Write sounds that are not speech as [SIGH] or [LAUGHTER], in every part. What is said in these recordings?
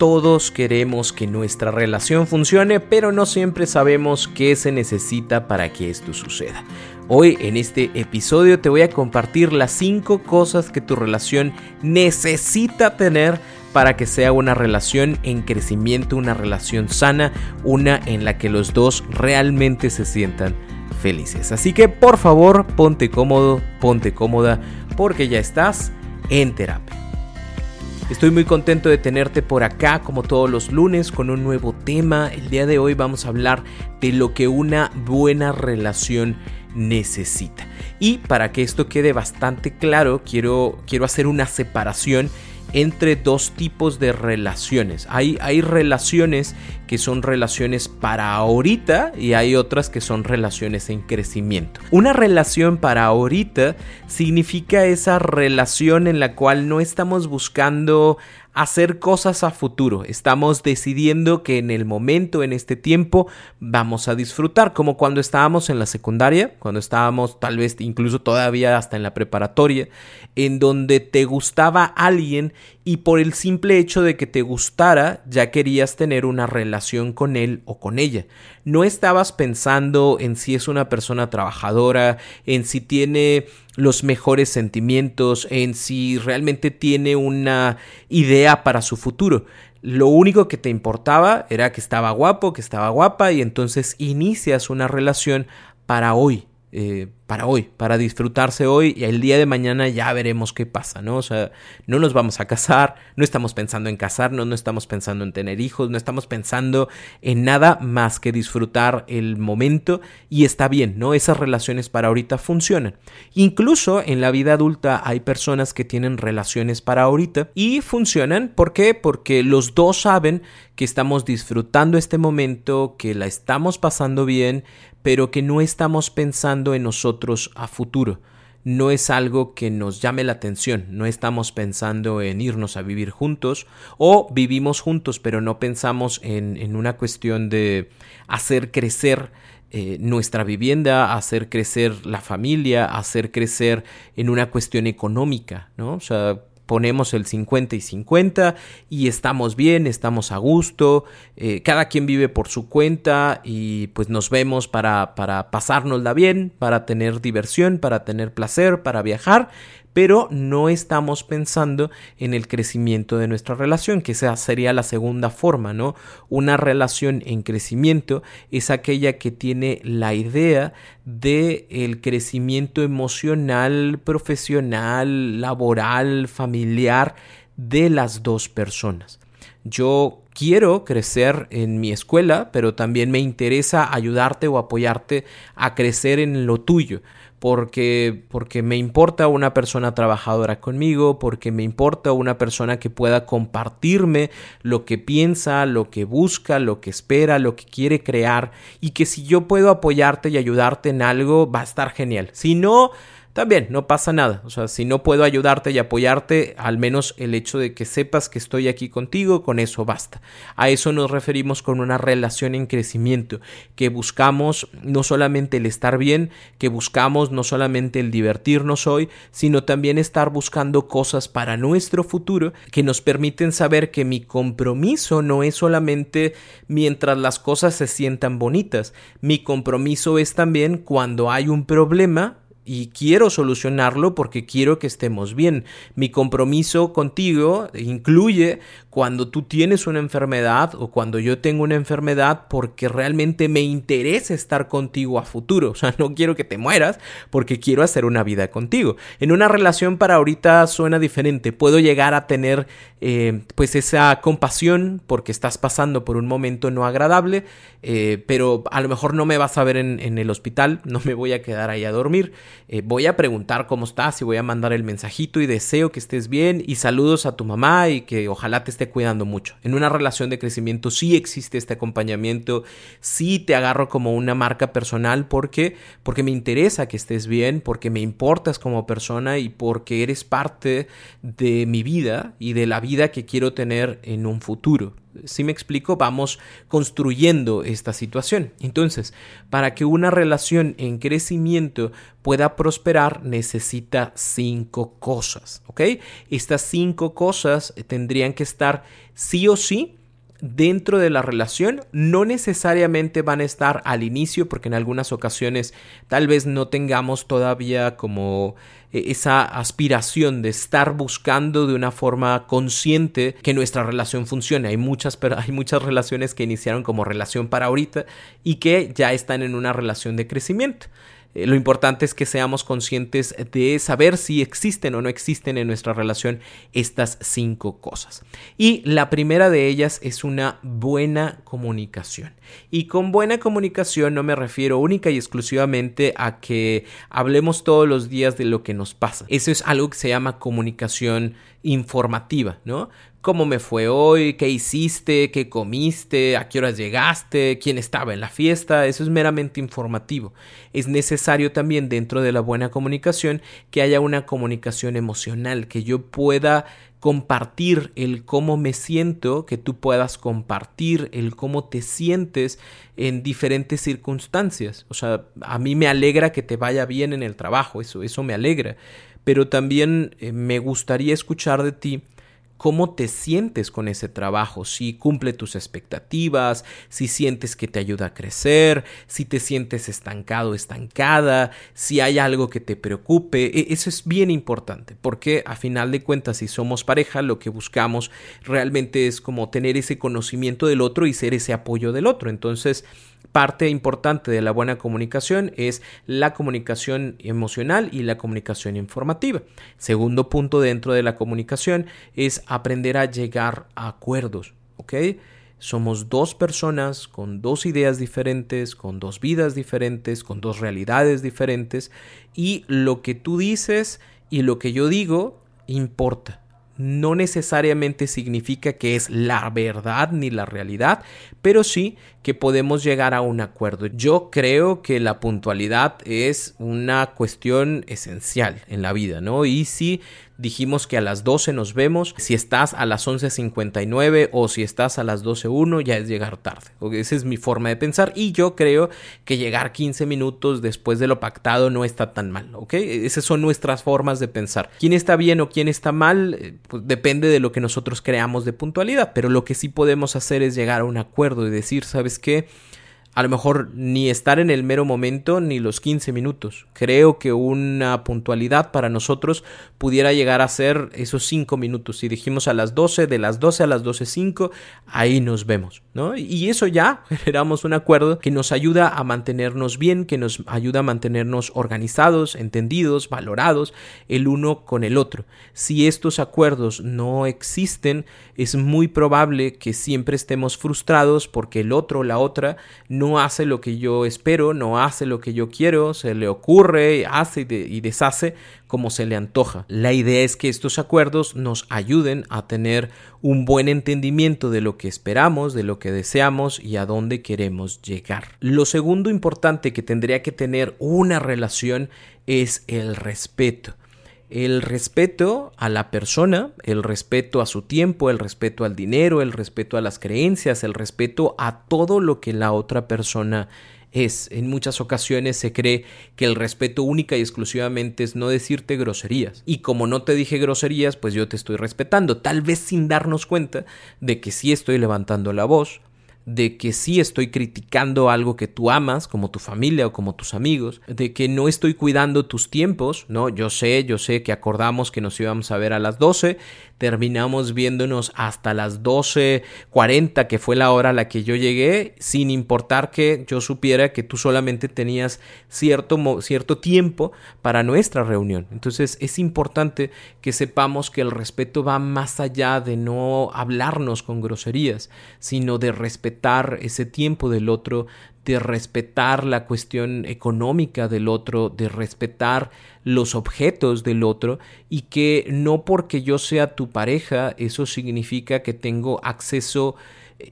Todos queremos que nuestra relación funcione, pero no siempre sabemos qué se necesita para que esto suceda. Hoy en este episodio te voy a compartir las 5 cosas que tu relación necesita tener para que sea una relación en crecimiento, una relación sana, una en la que los dos realmente se sientan felices. Así que por favor ponte cómodo, ponte cómoda, porque ya estás en terapia. Estoy muy contento de tenerte por acá como todos los lunes con un nuevo tema. El día de hoy vamos a hablar de lo que una buena relación necesita. Y para que esto quede bastante claro, quiero, quiero hacer una separación entre dos tipos de relaciones. Hay, hay relaciones que son relaciones para ahorita y hay otras que son relaciones en crecimiento. Una relación para ahorita significa esa relación en la cual no estamos buscando hacer cosas a futuro. Estamos decidiendo que en el momento, en este tiempo, vamos a disfrutar, como cuando estábamos en la secundaria, cuando estábamos tal vez incluso todavía hasta en la preparatoria, en donde te gustaba alguien y por el simple hecho de que te gustara ya querías tener una relación con él o con ella. No estabas pensando en si es una persona trabajadora, en si tiene los mejores sentimientos, en si realmente tiene una idea para su futuro. Lo único que te importaba era que estaba guapo, que estaba guapa y entonces inicias una relación para hoy, eh, para hoy, para disfrutarse hoy y el día de mañana ya veremos qué pasa, ¿no? O sea, no nos vamos a casar, no estamos pensando en casarnos, no estamos pensando en tener hijos, no estamos pensando en nada más que disfrutar el momento y está bien, ¿no? Esas relaciones para ahorita funcionan. Incluso en la vida adulta hay personas que tienen relaciones para ahorita y funcionan, ¿por qué? Porque los dos saben que estamos disfrutando este momento, que la estamos pasando bien, pero que no estamos pensando en nosotros a futuro. No es algo que nos llame la atención, no estamos pensando en irnos a vivir juntos o vivimos juntos pero no pensamos en, una cuestión de hacer crecer eh, nuestra vivienda, hacer crecer la familia, hacer crecer en una cuestión económica, ¿no? O sea, ponemos el 50 y 50 y estamos bien, estamos a gusto, eh, cada quien vive por su cuenta y pues nos vemos para, para pasárnosla bien, para tener diversión, para tener placer, para viajar pero no estamos pensando en el crecimiento de nuestra relación, que esa sería la segunda forma, ¿no? Una relación en crecimiento es aquella que tiene la idea de crecimiento emocional, profesional, laboral, familiar de las dos personas. Yo quiero crecer en mi escuela, pero también me interesa ayudarte o apoyarte a crecer en lo tuyo porque, porque me importa una persona trabajadora conmigo, porque me importa una persona que pueda compartirme lo que piensa, lo que busca, lo que espera, lo que quiere crear y que si yo puedo apoyarte y ayudarte en algo va a estar genial. Si no, también no pasa nada. O sea, si no puedo ayudarte y apoyarte, al menos el hecho de que sepas que estoy aquí contigo, con eso basta. A eso nos referimos con una relación en crecimiento, que buscamos no solamente el estar bien, que buscamos no solamente el divertirnos hoy, sino también estar buscando cosas para nuestro futuro que nos permiten saber que mi compromiso no es solamente mientras las cosas se sientan bonitas, mi compromiso es también cuando hay un problema y quiero solucionarlo porque quiero que estemos bien. Mi compromiso contigo incluye cuando tú tienes una enfermedad o cuando yo tengo una enfermedad porque realmente me interesa estar contigo a futuro. O sea, [LAUGHS] no quiero que te mueras porque quiero hacer una vida contigo. En una relación para ahorita suena diferente. Puedo llegar a tener eh, pues esa compasión porque estás pasando por un momento no agradable, eh, pero a lo mejor no me vas a ver en, el hospital, [LAUGHS] no me voy a quedar ahí a dormir, eh, voy a preguntar cómo estás y voy a mandar el mensajito y deseo que estés bien y saludos a tu mamá y que ojalá te esté cuidando mucho. En una relación de crecimiento sí existe este acompañamiento, sí te agarro como una marca personal porque porque me interesa que estés bien, porque me importas como persona y porque eres parte de mi vida y de la vida que quiero tener en un futuro. Si me explico, vamos construyendo esta situación. Entonces, para que una relación en crecimiento pueda prosperar, necesita cinco cosas, ¿ok? Estas cinco cosas tendrían que estar sí o sí dentro de la relación no necesariamente van a estar al inicio porque en algunas ocasiones tal vez no tengamos todavía como eh, esa aspiración de estar buscando de una forma consciente que nuestra relación funcione. Hay muchas, hay muchas relaciones que iniciaron como relación para ahorita y que ya están en una relación de crecimiento. Eh, lo importante es que seamos conscientes de saber si existen o no existen en nuestra relación estas cinco cosas. Y la primera de ellas es una buena comunicación. Y con buena comunicación no me refiero única y exclusivamente a que hablemos todos los días de lo que nos pasa. Eso es algo que se llama comunicación informativa, ¿no? Cómo me fue hoy, qué hiciste, qué comiste, a qué horas llegaste, quién estaba en la fiesta, eso es meramente informativo. Es necesario también dentro de la buena comunicación que haya una comunicación emocional, que yo pueda compartir el cómo me siento, que tú puedas compartir el cómo te sientes en diferentes circunstancias. O sea, a mí me alegra que te vaya bien en el trabajo, eso, eso me alegra. Pero también eh, me gustaría escuchar de ti cómo te sientes con ese trabajo, si cumple tus expectativas, si sientes que te ayuda a crecer, si te sientes estancado, estancada, si hay algo que te preocupe. E, eso es bien importante porque a final de cuentas si somos pareja lo que buscamos realmente es como tener ese conocimiento del otro y ser ese apoyo del otro. Entonces, Parte importante de la buena comunicación es la comunicación emocional y la comunicación informativa. Segundo punto dentro de la comunicación es aprender a llegar a acuerdos. Somos dos personas con dos ideas diferentes, con dos vidas diferentes, con dos realidades diferentes y lo que tú dices y lo que yo digo importa no necesariamente significa que es la verdad ni la realidad, pero sí que podemos llegar a un acuerdo. Yo creo que la puntualidad es una cuestión esencial en la vida, ¿no? Y si dijimos que a las 12 nos vemos, si estás a las 11.59 o si estás a las 12.1 ya es llegar tarde. Esa es mi forma de pensar y yo creo que llegar 15 minutos después de lo pactado no está tan mal, ¿ok? Esas son nuestras formas de pensar. ¿Quién está bien o quién está mal? Eh, pues depende de lo que nosotros creamos de puntualidad, pero lo que sí podemos hacer es llegar a un acuerdo y decir, ¿sabes qué? A lo mejor ni estar en el mero momento ni los 15 minutos. Creo que una puntualidad para nosotros pudiera llegar a ser esos 5 minutos. Si dijimos a las 12, de las 12 a las 12.05, ahí nos vemos, ¿no? Y eso ya [LAUGHS] generamos un acuerdo que nos ayuda a mantenernos bien, que nos ayuda a mantenernos organizados, entendidos, valorados el uno con el otro. Si estos acuerdos no existen, es muy probable que siempre estemos frustrados porque el otro o la otra hace lo que yo espero, no hace lo que yo quiero, se le ocurre, hace y deshace como se le antoja. La idea es que estos acuerdos nos ayuden a tener un buen entendimiento de lo que esperamos, de lo que deseamos y a dónde queremos llegar. Lo segundo importante que tendría que tener una relación es el respeto el respeto a la persona, el respeto a su tiempo, el respeto al dinero, el respeto a las creencias, el respeto a todo lo que la otra persona es. En muchas ocasiones se cree que el respeto única y exclusivamente es no decirte groserías. Y como no te dije groserías, pues yo te estoy respetando, tal vez sin darnos cuenta de que sí estoy levantando la voz, de que sí estoy criticando algo que tú amas, como tu familia o como tus amigos, de que no estoy cuidando tus tiempos, ¿no? Yo sé, yo sé que acordamos que nos íbamos a ver a las 12, terminamos viéndonos hasta las 12.40, que fue la hora a la que yo llegué, sin importar que yo supiera que tú solamente tenías cierto, cierto tiempo para nuestra reunión. Entonces es importante que sepamos que el respeto va más allá de no hablarnos con groserías, sino de respetar ese tiempo del otro, de respetar la cuestión económica del otro, de respetar los objetos del otro y que no porque yo sea tu pareja eso significa que tengo acceso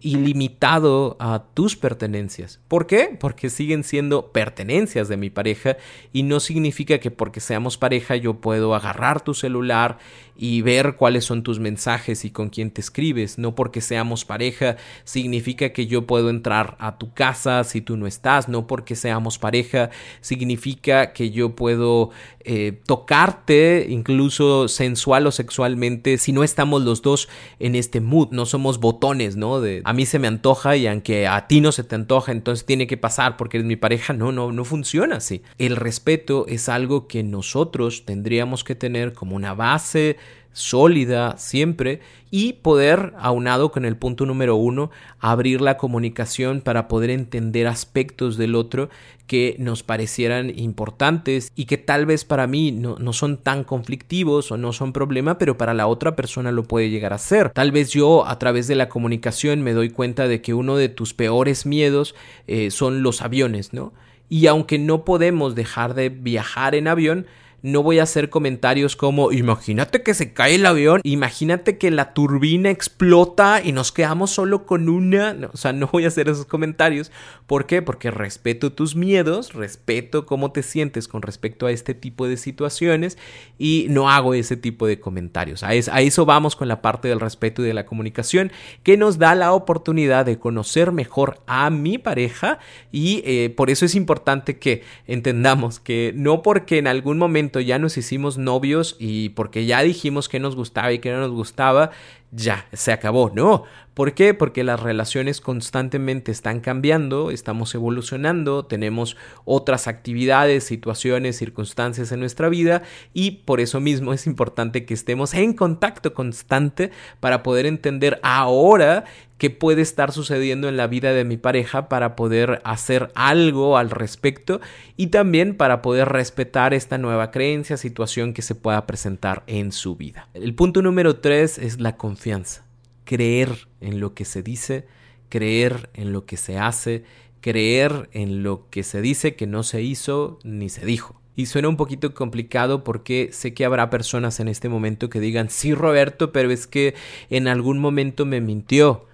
ilimitado a tus pertenencias. ¿Por qué? Porque siguen siendo pertenencias de mi pareja y no significa que porque seamos pareja yo puedo agarrar tu celular y ver cuáles son tus mensajes y con quién te escribes. No porque seamos pareja significa que yo puedo entrar a tu casa si tú no estás. No porque seamos pareja significa que yo puedo eh, tocarte incluso sensual o sexualmente si no estamos los dos en este mood. No somos botones, ¿no? De a mí se me antoja y aunque a ti no se te antoja, entonces tiene que pasar porque eres mi pareja. No, no, no funciona así. El respeto es algo que nosotros tendríamos que tener como una base sólida siempre y poder, aunado con el punto número uno, abrir la comunicación para poder entender aspectos del otro que nos parecieran importantes y que tal vez para mí no, no, son tan conflictivos o no son problema, pero para la otra persona lo puede llegar a ser. Tal vez yo a través de la comunicación me doy cuenta de que uno de tus peores miedos eh, son los aviones, ¿no? Y aunque no podemos dejar de viajar en avión, no voy a hacer comentarios como imagínate que se cae el avión, imagínate que la turbina explota y nos quedamos solo con una, o sea, no voy a hacer esos comentarios. ¿Por qué? Porque respeto tus miedos, respeto cómo te sientes con respecto a este tipo de situaciones y no hago ese tipo de comentarios. A, eso vamos con la parte del respeto y de la comunicación que nos da la oportunidad de conocer mejor a mi pareja y eh, por eso es importante que entendamos que no porque en algún momento ya nos hicimos novios y porque ya dijimos que nos gustaba y que no nos gustaba, ya, se acabó. No. ¿Por qué? Porque las relaciones constantemente están cambiando, estamos evolucionando, tenemos otras actividades, situaciones, circunstancias en nuestra vida y por eso mismo es importante que estemos en contacto constante para poder entender ahora qué puede estar sucediendo en la vida de mi pareja para poder hacer algo al respecto y también para poder respetar esta nueva creencia, situación que se pueda presentar en su vida. El punto número tres es la confianza creer en lo que se dice, creer en lo que se hace, creer en lo que se dice que no se hizo ni se dijo. Y suena un poquito complicado porque sé que habrá personas en este momento que digan, sí Roberto, pero es que en algún momento me mintió.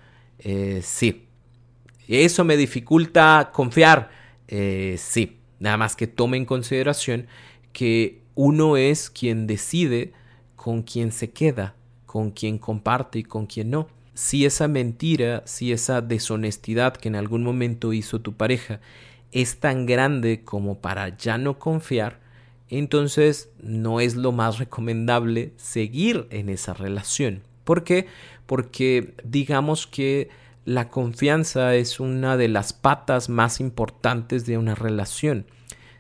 Eh, sí. ¿Eso me dificulta confiar? Eh, sí. Nada más que tome en consideración que uno es quien decide con quién se queda con quien comparte y con quien no. Si esa mentira, si esa deshonestidad que en algún momento hizo tu pareja es tan grande como para ya no confiar, entonces no es lo más recomendable seguir en esa relación. ¿Por qué? Porque digamos que la confianza es una de las patas más importantes de una relación.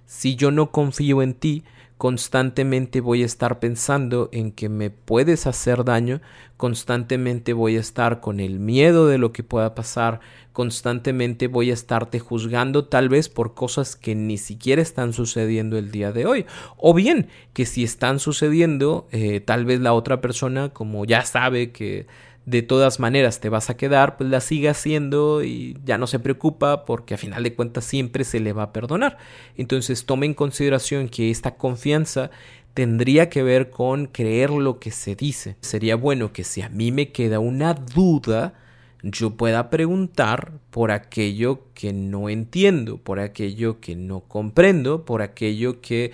Si yo no confío en ti, constantemente voy a estar pensando en que me puedes hacer daño, constantemente voy a estar con el miedo de lo que pueda pasar, constantemente voy a estarte juzgando tal vez por cosas que ni siquiera están sucediendo el día de hoy, o bien que si están sucediendo, eh, tal vez la otra persona como ya sabe que de todas maneras te vas a quedar, pues la sigue haciendo y ya no se preocupa porque a final de cuentas siempre se le va a perdonar. Entonces tome en consideración que esta confianza tendría que ver con creer lo que se dice. Sería bueno que si a mí me queda una duda, yo pueda preguntar por aquello que no entiendo, por aquello que no comprendo, por aquello que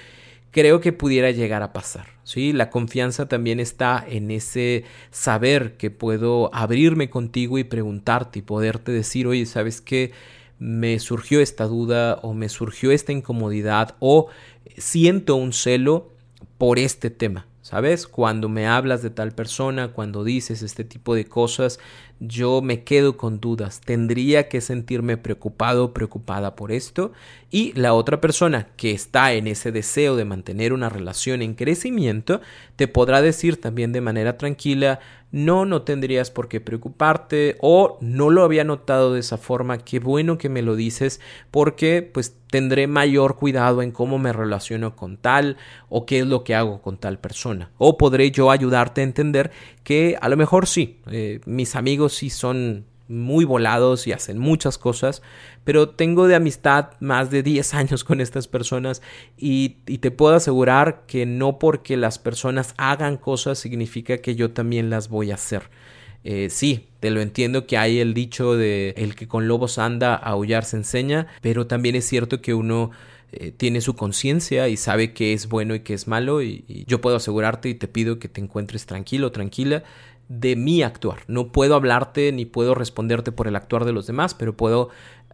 creo que pudiera llegar a pasar. ¿sí? La confianza también está en ese saber que puedo abrirme contigo y preguntarte y poderte decir, oye, ¿sabes qué? Me surgió esta duda o me surgió esta incomodidad o siento un celo por este tema. ¿Sabes? Cuando me hablas de tal persona, cuando dices este tipo de cosas, yo me quedo con dudas, tendría que sentirme preocupado preocupada por esto. Y la otra persona que está en ese deseo de mantener una relación en crecimiento te podrá decir también de manera tranquila, no, no tendrías por qué preocuparte o no lo había notado de esa forma, qué bueno que me lo dices porque pues tendré mayor cuidado en cómo me relaciono con tal o qué es lo que hago con tal persona o podré yo ayudarte a entender que a lo mejor sí, eh, mis amigos sí son muy volados y hacen muchas cosas, pero tengo de amistad más de 10 [LAUGHS] años con estas personas y, te puedo asegurar que no porque las personas hagan cosas significa que yo también las voy a hacer. Eh, sí, te lo entiendo que hay el dicho de el que con lobos anda, a aullar se enseña, pero también es cierto que uno eh, tiene su conciencia y sabe qué es bueno y qué es malo y, yo puedo asegurarte y te pido que te encuentres tranquilo, tranquila de mi actuar. No puedo hablarte ni puedo responderte por el actuar de los demás, pero puedo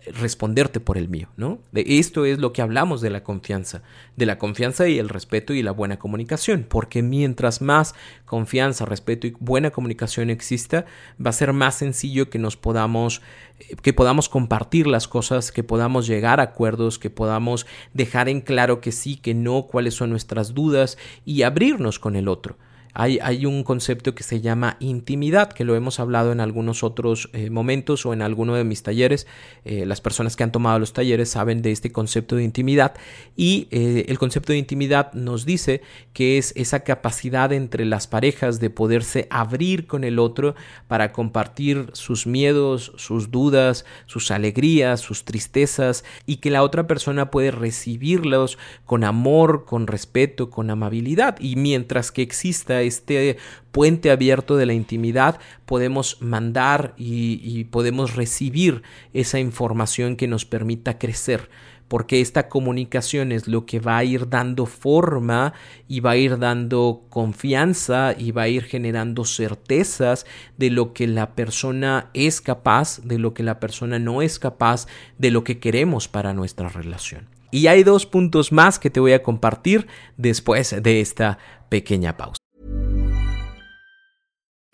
responderte por el mío, ¿no? De esto es lo que hablamos de la confianza, de la confianza y el respeto y la buena comunicación, porque mientras más confianza, respeto y buena comunicación exista, va a ser más sencillo que nos podamos eh, que podamos compartir las cosas, que podamos llegar a acuerdos, que podamos dejar en claro que sí, que no, cuáles son nuestras dudas y abrirnos con el otro hay, un concepto que se llama intimidad, que lo hemos hablado en algunos otros eh, momentos o en alguno de mis talleres. Eh, las personas que han tomado los talleres saben de este concepto de intimidad y eh, el concepto de intimidad nos dice que es esa capacidad entre las parejas de poderse abrir con el otro para compartir sus miedos, sus dudas, sus alegrías, sus tristezas y que la otra persona puede recibirlos con amor, con respeto, con amabilidad y mientras que exista este puente abierto de la intimidad, podemos mandar y, podemos recibir esa información que nos permita crecer porque esta comunicación es lo que va a ir dando forma y va a ir dando confianza y va a ir generando certezas de lo que la persona es capaz, de lo que la persona no es capaz, de lo que queremos para nuestra relación. Y hay dos puntos más que te voy a compartir después de esta pequeña pausa.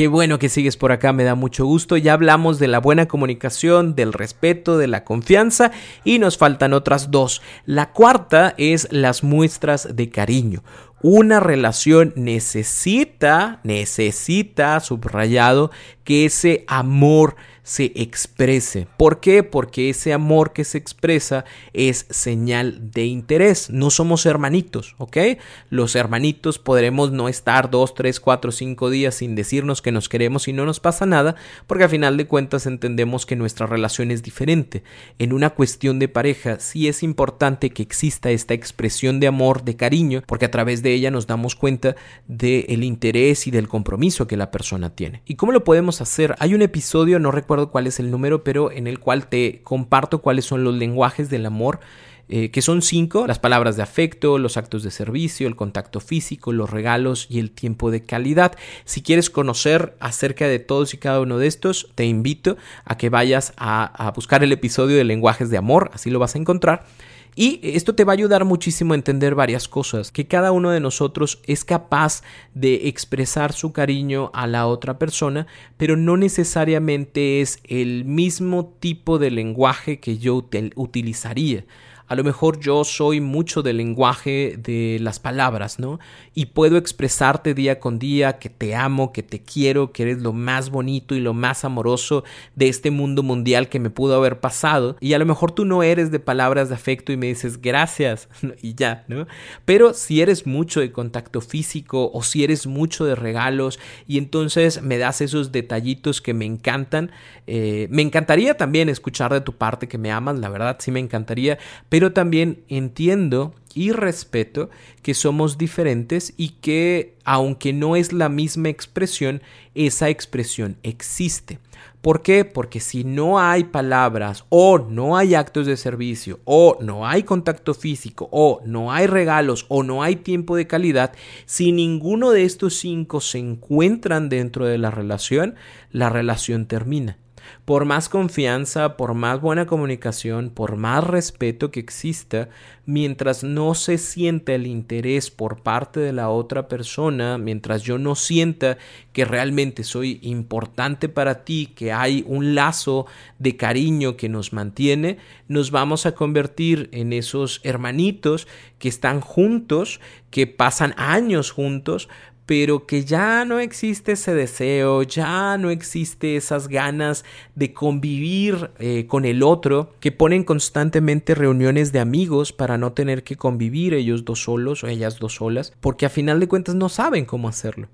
Qué bueno que sigues por acá, me da mucho gusto. Ya hablamos de la buena comunicación, del respeto, de la confianza y nos faltan otras dos. La cuarta es las muestras de cariño. Una relación necesita, necesita, subrayado, que ese amor se exprese. ¿Por qué? Porque ese amor que se expresa es señal de interés. No somos hermanitos, ¿ok? Los hermanitos podremos no estar dos, tres, cuatro, cinco días sin decirnos que nos queremos y no nos pasa nada, porque a final de cuentas entendemos que nuestra relación es diferente. En una cuestión de pareja sí es importante que exista esta expresión de amor, de cariño, porque a través de ella nos damos cuenta del interés y del compromiso que la persona tiene. ¿Y cómo lo podemos hacer? Hay un episodio, no recuerdo cuál es el número, pero en el cual te comparto cuáles son los lenguajes del amor. Eh, que son cinco, las palabras de afecto, los actos de servicio, el contacto físico, los regalos y el tiempo de calidad. Si quieres conocer acerca de todos y cada uno de estos, te invito a que vayas a, a buscar el episodio de lenguajes de amor, así lo vas a encontrar. Y esto te va a ayudar muchísimo a entender varias cosas, que cada uno de nosotros es capaz de expresar su cariño a la otra persona, pero no necesariamente es el mismo tipo de lenguaje que yo utilizaría. A lo mejor yo soy mucho del lenguaje de las palabras, ¿no? Y puedo expresarte día con día que te amo, que te quiero, que eres lo más bonito y lo más amoroso de este mundo mundial que me pudo haber pasado. Y a lo mejor tú no eres de palabras de afecto y me dices gracias [LAUGHS] y ya, ¿no? Pero si eres mucho de contacto físico o si eres mucho de regalos y entonces me das esos detallitos que me encantan, eh, me encantaría también escuchar de tu parte que me amas, la verdad sí me encantaría, pero pero también entiendo y respeto que somos diferentes y que aunque no es la misma expresión, esa expresión existe. ¿Por qué? Porque si no hay palabras o no hay actos de servicio o no hay contacto físico o no hay regalos o no hay tiempo de calidad, si ninguno de estos cinco se encuentran dentro de la relación, la relación termina por más confianza, por más buena comunicación, por más respeto que exista, mientras no se sienta el interés por parte de la otra persona, mientras yo no sienta que realmente soy importante para ti, que hay un lazo de cariño que nos mantiene, nos vamos a convertir en esos hermanitos que están juntos, que pasan años juntos, pero que ya no existe ese deseo, ya no existe esas ganas de convivir eh, con el otro, que ponen constantemente reuniones de amigos para no tener que convivir ellos dos solos o ellas dos solas, porque a final de cuentas no saben cómo hacerlo.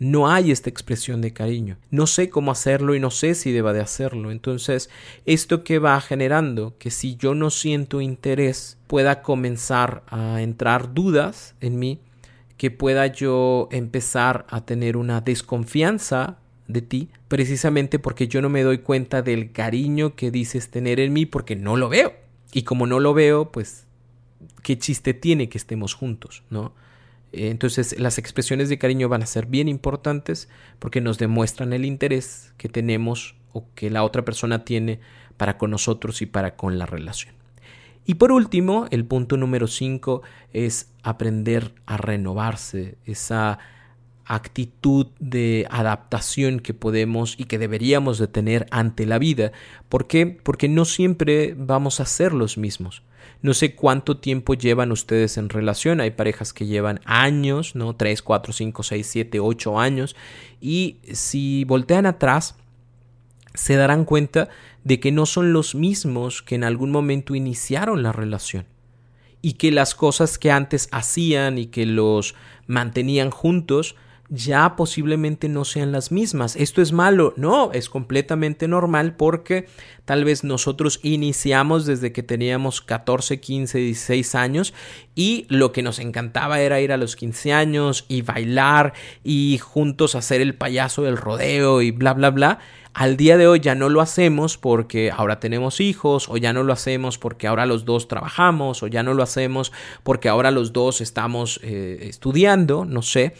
No hay esta expresión de cariño. No sé cómo hacerlo y no sé si deba de hacerlo. Entonces, esto que va generando que si yo no siento interés pueda comenzar a entrar dudas en mí que pueda yo empezar a tener una desconfianza de ti, precisamente porque yo no me doy cuenta del cariño que dices tener en mí porque no lo veo. Y como no lo veo, pues, ¿qué chiste tiene que estemos juntos, no? Entonces las expresiones de cariño van a ser bien importantes porque nos demuestran el interés que tenemos o que la otra persona tiene para con nosotros y para con la relación. Y por último, el punto número 5 es aprender a renovarse, esa actitud de adaptación que podemos y que deberíamos de tener ante la vida. ¿Por qué? Porque no siempre vamos a ser los mismos. No sé cuánto tiempo llevan ustedes en relación. Hay parejas que llevan años, ¿no? 3, 4, 5, 6, 7, 8 años. Y si voltean atrás, se darán cuenta de que no son los mismos que en algún momento iniciaron la relación y que las cosas que antes hacían y que los mantenían juntos ya posiblemente no sean las mismas. ¿Esto es malo? No, es completamente normal porque tal vez nosotros iniciamos desde que teníamos 14, 15, 16 años y lo que nos encantaba era ir a los 15 años y bailar y juntos hacer el payaso del rodeo y bla, bla, bla. Al día de hoy ya no lo hacemos porque ahora tenemos hijos, o ya no lo hacemos porque ahora los dos trabajamos, o ya no lo hacemos porque ahora los dos estamos eh, estudiando, no sé.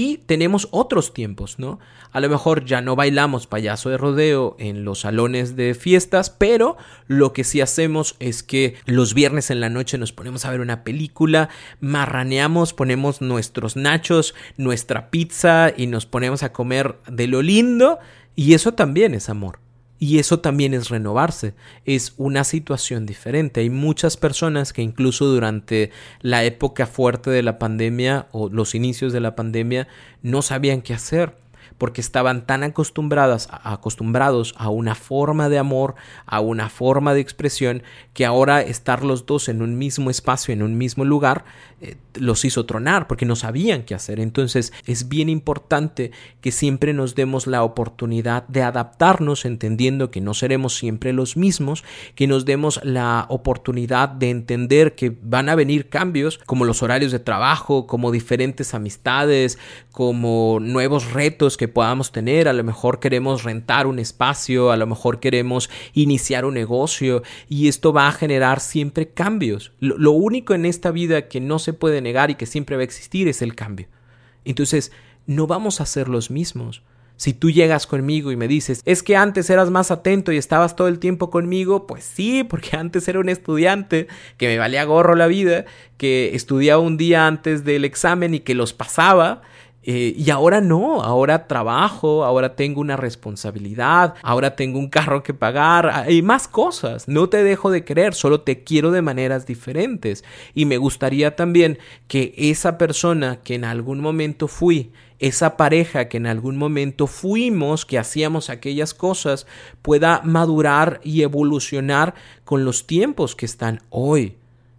Y tenemos otros tiempos, ¿no? A lo mejor ya no bailamos payaso de rodeo en los salones de fiestas, pero lo que sí hacemos es que los viernes en la noche nos ponemos a ver una película, marraneamos, ponemos nuestros nachos, nuestra pizza y nos ponemos a comer de lo lindo y eso también es amor. Y eso también es renovarse, es una situación diferente. Hay muchas personas que incluso durante la época fuerte de la pandemia o los inicios de la pandemia no sabían qué hacer porque estaban tan acostumbradas, acostumbrados a una forma de amor, a una forma de expresión, que ahora estar los dos en un mismo espacio, en un mismo lugar, eh, los hizo tronar, porque no sabían qué hacer. Entonces es bien importante que siempre nos demos la oportunidad de adaptarnos, entendiendo que no seremos siempre los mismos, que nos demos la oportunidad de entender que van a venir cambios, como los horarios de trabajo, como diferentes amistades, como nuevos retos que podamos tener, a lo mejor queremos rentar un espacio, a lo mejor queremos iniciar un negocio y esto va a generar siempre cambios. Lo, único en esta vida que no se puede negar y que siempre va a existir es el cambio. Entonces, no vamos a ser los mismos. Si tú llegas conmigo y me dices, es que antes eras más atento y estabas todo el tiempo conmigo, pues sí, porque antes era un estudiante que me valía gorro la vida, que estudiaba un día antes del examen y que los pasaba, eh, y ahora no, ahora trabajo, ahora tengo una responsabilidad, ahora tengo un carro que pagar y más cosas. No te dejo de querer, solo te quiero de maneras diferentes. Y me gustaría también que esa persona que en algún momento fui, esa pareja que en algún momento fuimos, que hacíamos aquellas cosas, pueda madurar y evolucionar con los tiempos que están hoy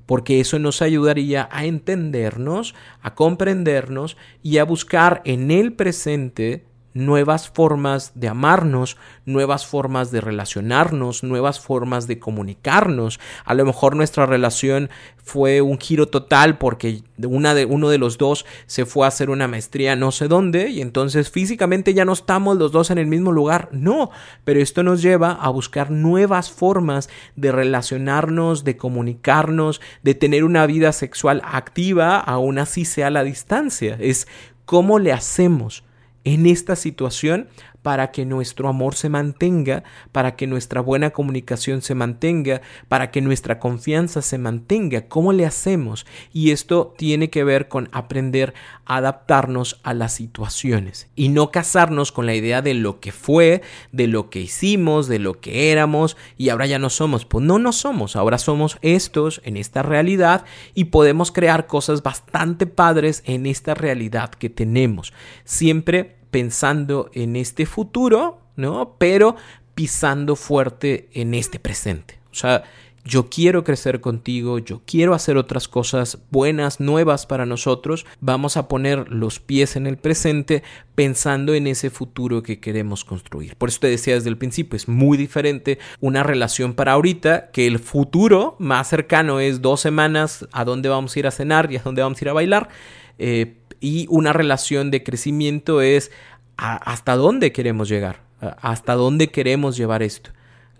porque eso nos ayudaría a entendernos, a comprendernos y a buscar en el presente nuevas formas de amarnos, nuevas formas de relacionarnos, nuevas formas de comunicarnos. A lo mejor nuestra relación fue un giro total porque una de, uno de los dos se fue a hacer una maestría no sé dónde y entonces físicamente ya no estamos los dos en el mismo lugar. No, pero esto nos lleva a buscar nuevas formas de relacionarnos, de comunicarnos, de tener una vida sexual activa, aún así sea a la distancia. Es cómo le hacemos en esta situación para que nuestro amor se mantenga, para que nuestra buena comunicación se mantenga, para que nuestra confianza se mantenga. ¿Cómo le hacemos? Y esto tiene que ver con aprender a adaptarnos a las situaciones y no casarnos con la idea de lo que fue, de lo que hicimos, de lo que éramos y ahora ya no somos. Pues no, no somos. Ahora somos estos en esta realidad y podemos crear cosas bastante padres en esta realidad que tenemos. Siempre pensando en este futuro, ¿no? Pero pisando fuerte en este presente. O sea, yo quiero crecer contigo, yo quiero hacer otras cosas buenas, nuevas para nosotros, vamos a poner los pies en el presente pensando en ese futuro que queremos construir. Por eso te decía desde el principio, es muy diferente una relación para ahorita que el futuro más cercano es dos semanas a dónde vamos a ir a cenar y a dónde vamos a ir a bailar. Eh, y una relación de crecimiento es hasta dónde queremos llegar, hasta dónde queremos llevar esto.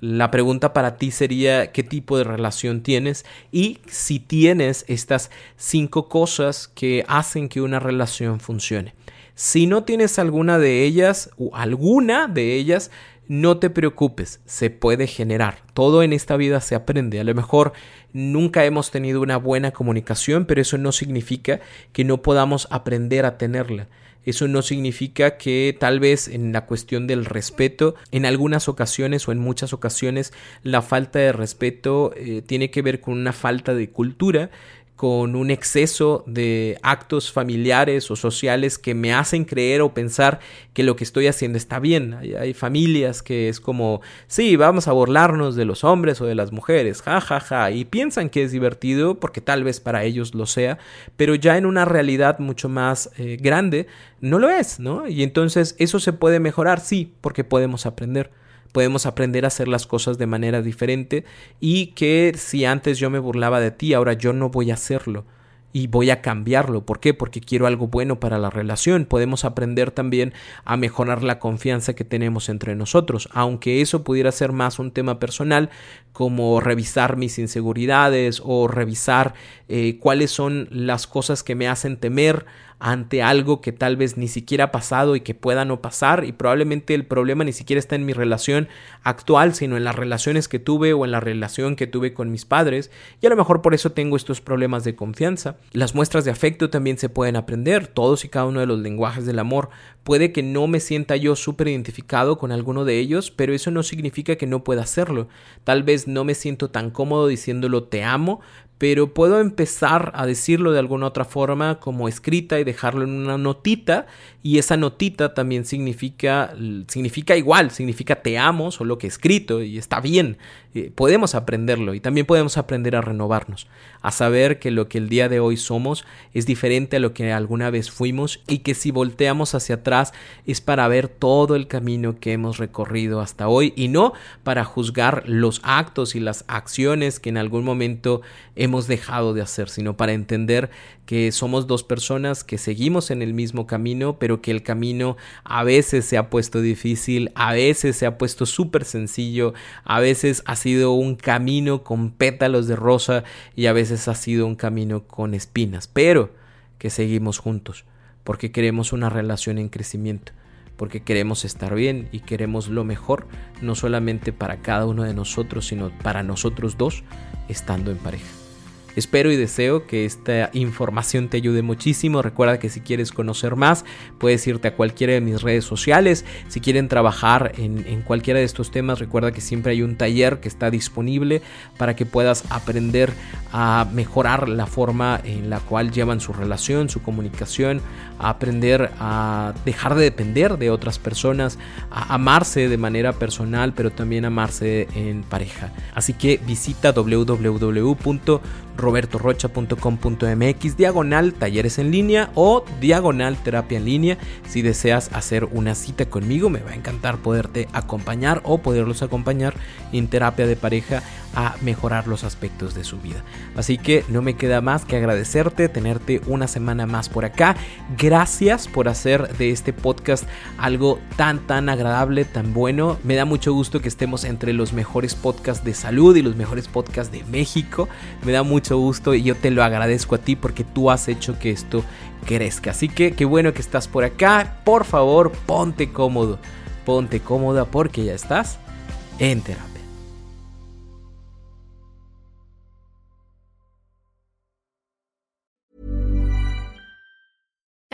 La pregunta para ti sería qué tipo de relación tienes y si tienes estas cinco cosas que hacen que una relación funcione. Si no tienes alguna de ellas o alguna de ellas, no te preocupes, se puede generar. Todo en esta vida se aprende. A lo mejor nunca hemos tenido una buena comunicación, pero eso no significa que no podamos aprender a tenerla. Eso no significa que tal vez en la cuestión del respeto, en algunas ocasiones o en muchas ocasiones, la falta de respeto eh, tiene que ver con una falta de cultura con un exceso de actos familiares o sociales que me hacen creer o pensar que lo que estoy haciendo está bien. Hay, familias que es como, sí, vamos a burlarnos de los hombres o de las mujeres, ja, ja, ja, y piensan que es divertido porque tal vez para ellos lo sea, pero ya en una realidad mucho más eh, grande no lo es, ¿no? Y entonces eso se puede mejorar, sí, porque podemos aprender podemos aprender a hacer las cosas de manera diferente y que si antes yo me burlaba de ti, ahora yo no voy a hacerlo y voy a cambiarlo. ¿Por qué? Porque quiero algo bueno para la relación. Podemos aprender también a mejorar la confianza que tenemos entre nosotros, aunque eso pudiera ser más un tema personal, como revisar mis inseguridades o revisar eh, cuáles son las cosas que me hacen temer ante algo que tal vez ni siquiera ha pasado y que pueda no pasar y probablemente el problema ni siquiera está en mi relación actual, sino en las relaciones que tuve o en la relación que tuve con mis padres y a lo mejor por eso tengo estos problemas de confianza. Las muestras de afecto también se pueden aprender, todos y cada uno de los lenguajes del amor. Puede que no me sienta yo súper identificado con alguno de ellos, pero eso no significa que no pueda hacerlo. Tal vez no me siento tan cómodo diciéndolo te amo, pero puedo empezar a decirlo de alguna otra forma como escrita y dejarlo en una notita y esa notita también significa significa igual, significa te amo, solo que escrito y está bien. Eh, podemos aprenderlo y también podemos aprender a renovarnos, a saber que lo que el día de hoy somos es diferente a lo que alguna vez fuimos y que si volteamos hacia atrás es para ver todo el camino que hemos recorrido hasta hoy y no para juzgar los actos y las acciones que en algún momento hemos dejado de hacer, sino para entender que somos dos personas que seguimos en el mismo camino, pero que el camino a veces se ha puesto difícil, a veces se ha puesto súper sencillo, a veces ha sido un camino con pétalos de rosa y a veces ha sido un camino con espinas, pero que seguimos juntos, porque queremos una relación en crecimiento porque queremos estar bien y queremos lo mejor, no solamente para cada uno de nosotros, sino para nosotros dos, estando en pareja. Espero y deseo que esta información te ayude muchísimo. Recuerda que si quieres conocer más, puedes irte a cualquiera de mis redes sociales. Si quieren trabajar en, cualquiera de estos temas, recuerda que siempre hay un taller que está disponible para que puedas aprender a mejorar la forma en la cual llevan su relación, su comunicación, a aprender a dejar de depender de otras personas, a amarse de manera personal, pero también amarse en pareja. Así que visita www robertorocha.com.mx diagonal talleres en línea o diagonal terapia en línea. Si deseas hacer una cita conmigo, me va a encantar poderte acompañar o poderlos acompañar en terapia de pareja a mejorar los aspectos de su vida. Así que no me queda más que agradecerte, tenerte una semana más por acá. Gracias por hacer de este podcast algo tan tan agradable, tan bueno. Me da mucho gusto que estemos entre los mejores podcasts de salud y los mejores podcasts de México. Me da mucho gusto y yo te lo agradezco a ti porque tú has hecho que esto crezca. Así que qué bueno que estás por acá. Por favor, ponte cómodo. Ponte cómoda porque ya estás en terapia.